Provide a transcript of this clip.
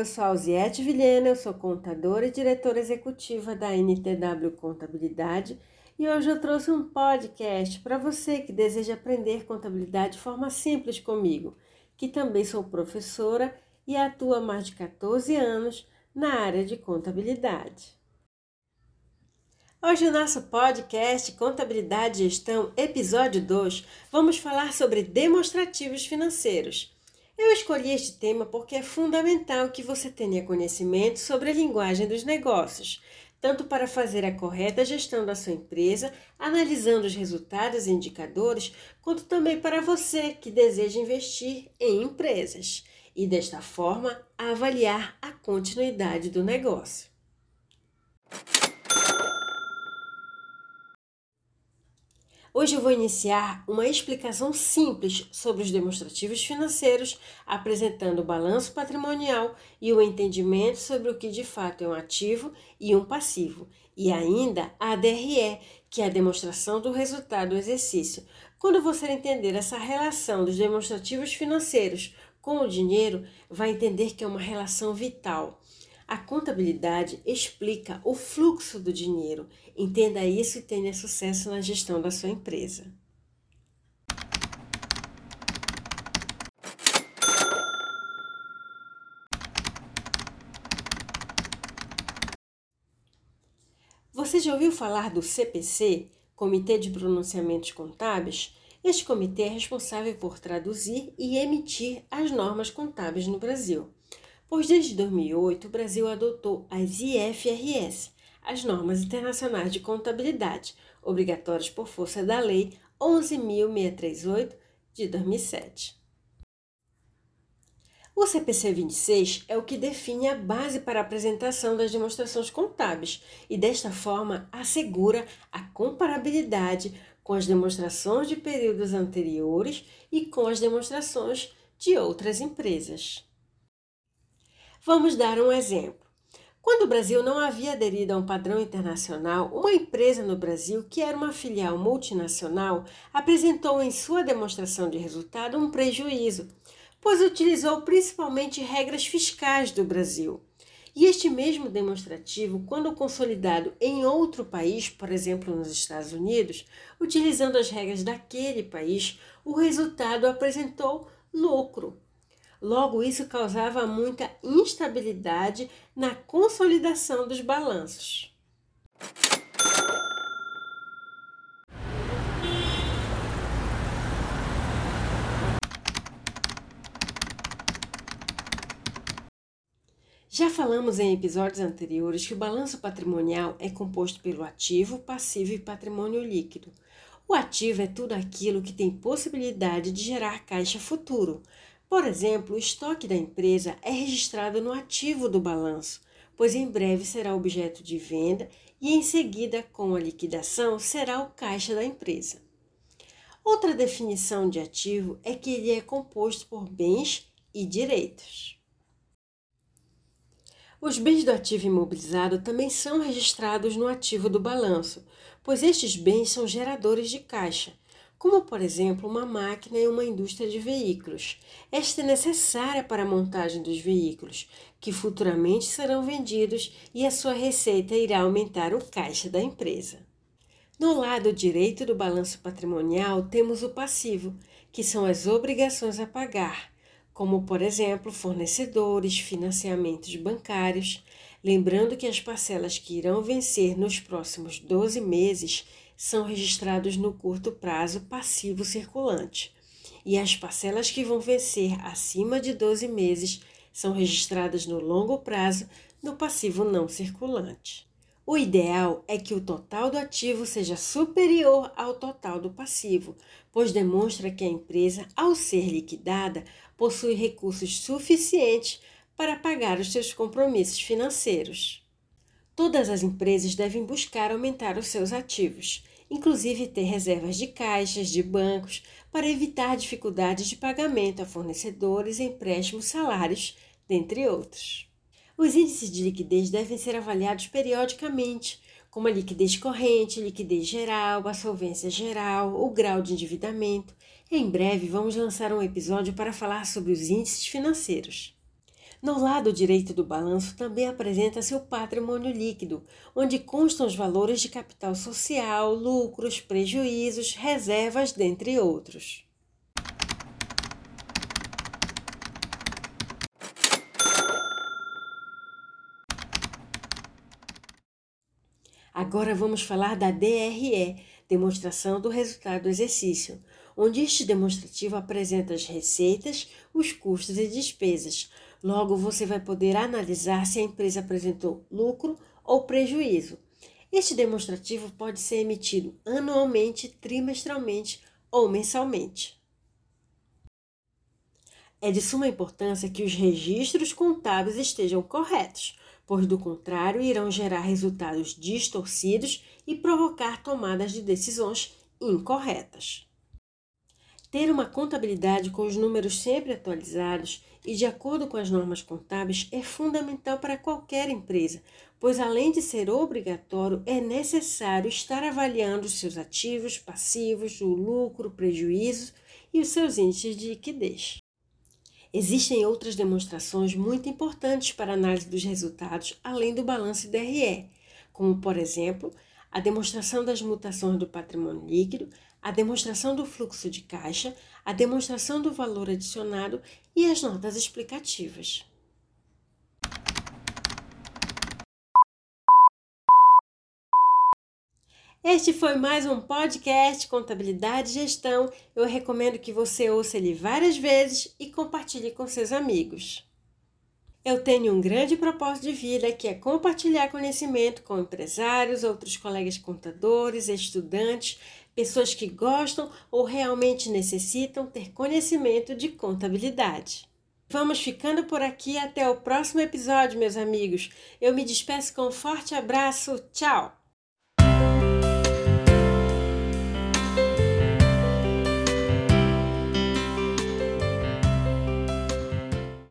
eu sou Alziete Vilhena, eu sou contadora e diretora executiva da NTW Contabilidade e hoje eu trouxe um podcast para você que deseja aprender contabilidade de forma simples comigo, que também sou professora e atuo há mais de 14 anos na área de contabilidade. Hoje, no nosso podcast Contabilidade e Gestão, episódio 2, vamos falar sobre demonstrativos financeiros. Eu escolhi este tema porque é fundamental que você tenha conhecimento sobre a linguagem dos negócios, tanto para fazer a correta gestão da sua empresa, analisando os resultados e indicadores, quanto também para você que deseja investir em empresas e, desta forma, avaliar a continuidade do negócio. Hoje eu vou iniciar uma explicação simples sobre os demonstrativos financeiros, apresentando o balanço patrimonial e o entendimento sobre o que de fato é um ativo e um passivo, e ainda a DRE, que é a demonstração do resultado do exercício. Quando você entender essa relação dos demonstrativos financeiros com o dinheiro, vai entender que é uma relação vital. A contabilidade explica o fluxo do dinheiro. Entenda isso e tenha sucesso na gestão da sua empresa. Você já ouviu falar do CPC, Comitê de Pronunciamentos Contábeis? Este comitê é responsável por traduzir e emitir as normas contábeis no Brasil pois desde 2008 o Brasil adotou as IFRS, as normas internacionais de contabilidade, obrigatórias por força da Lei 11.638 de 2007. O CPC 26 é o que define a base para a apresentação das demonstrações contábeis e, desta forma, assegura a comparabilidade com as demonstrações de períodos anteriores e com as demonstrações de outras empresas. Vamos dar um exemplo. Quando o Brasil não havia aderido a um padrão internacional, uma empresa no Brasil, que era uma filial multinacional, apresentou em sua demonstração de resultado um prejuízo, pois utilizou principalmente regras fiscais do Brasil. E este mesmo demonstrativo, quando consolidado em outro país, por exemplo nos Estados Unidos, utilizando as regras daquele país, o resultado apresentou lucro. Logo, isso causava muita instabilidade na consolidação dos balanços. Já falamos em episódios anteriores que o balanço patrimonial é composto pelo ativo, passivo e patrimônio líquido. O ativo é tudo aquilo que tem possibilidade de gerar caixa futuro, por exemplo, o estoque da empresa é registrado no ativo do balanço, pois em breve será objeto de venda e em seguida, com a liquidação, será o caixa da empresa. Outra definição de ativo é que ele é composto por bens e direitos. Os bens do ativo imobilizado também são registrados no ativo do balanço, pois estes bens são geradores de caixa como por exemplo uma máquina em uma indústria de veículos. Esta é necessária para a montagem dos veículos, que futuramente serão vendidos e a sua receita irá aumentar o caixa da empresa. No lado direito do balanço patrimonial temos o passivo, que são as obrigações a pagar, como por exemplo fornecedores, financiamentos bancários. Lembrando que as parcelas que irão vencer nos próximos 12 meses são registrados no curto prazo passivo circulante, e as parcelas que vão vencer acima de 12 meses são registradas no longo prazo no passivo não circulante. O ideal é que o total do ativo seja superior ao total do passivo, pois demonstra que a empresa, ao ser liquidada, possui recursos suficientes para pagar os seus compromissos financeiros. Todas as empresas devem buscar aumentar os seus ativos, inclusive ter reservas de caixas, de bancos, para evitar dificuldades de pagamento a fornecedores, empréstimos, salários, dentre outros. Os índices de liquidez devem ser avaliados periodicamente, como a liquidez corrente, liquidez geral, a solvência geral, o grau de endividamento. Em breve vamos lançar um episódio para falar sobre os índices financeiros. No lado direito do balanço também apresenta-se o patrimônio líquido, onde constam os valores de capital social, lucros, prejuízos, reservas, dentre outros. Agora vamos falar da DRE, demonstração do resultado do exercício, onde este demonstrativo apresenta as receitas, os custos e despesas, Logo, você vai poder analisar se a empresa apresentou lucro ou prejuízo. Este demonstrativo pode ser emitido anualmente, trimestralmente ou mensalmente. É de suma importância que os registros contábeis estejam corretos, pois do contrário irão gerar resultados distorcidos e provocar tomadas de decisões incorretas. Ter uma contabilidade com os números sempre atualizados e de acordo com as normas contábeis é fundamental para qualquer empresa, pois além de ser obrigatório, é necessário estar avaliando os seus ativos, passivos, o lucro, o prejuízo e os seus índices de liquidez. Existem outras demonstrações muito importantes para análise dos resultados além do balanço DRE, como por exemplo, a demonstração das mutações do patrimônio líquido, a demonstração do fluxo de caixa, a demonstração do valor adicionado e as notas explicativas. Este foi mais um podcast Contabilidade e Gestão. Eu recomendo que você ouça ele várias vezes e compartilhe com seus amigos. Eu tenho um grande propósito de vida que é compartilhar conhecimento com empresários, outros colegas contadores, estudantes, pessoas que gostam ou realmente necessitam ter conhecimento de contabilidade. Vamos ficando por aqui até o próximo episódio, meus amigos. Eu me despeço com um forte abraço. Tchau!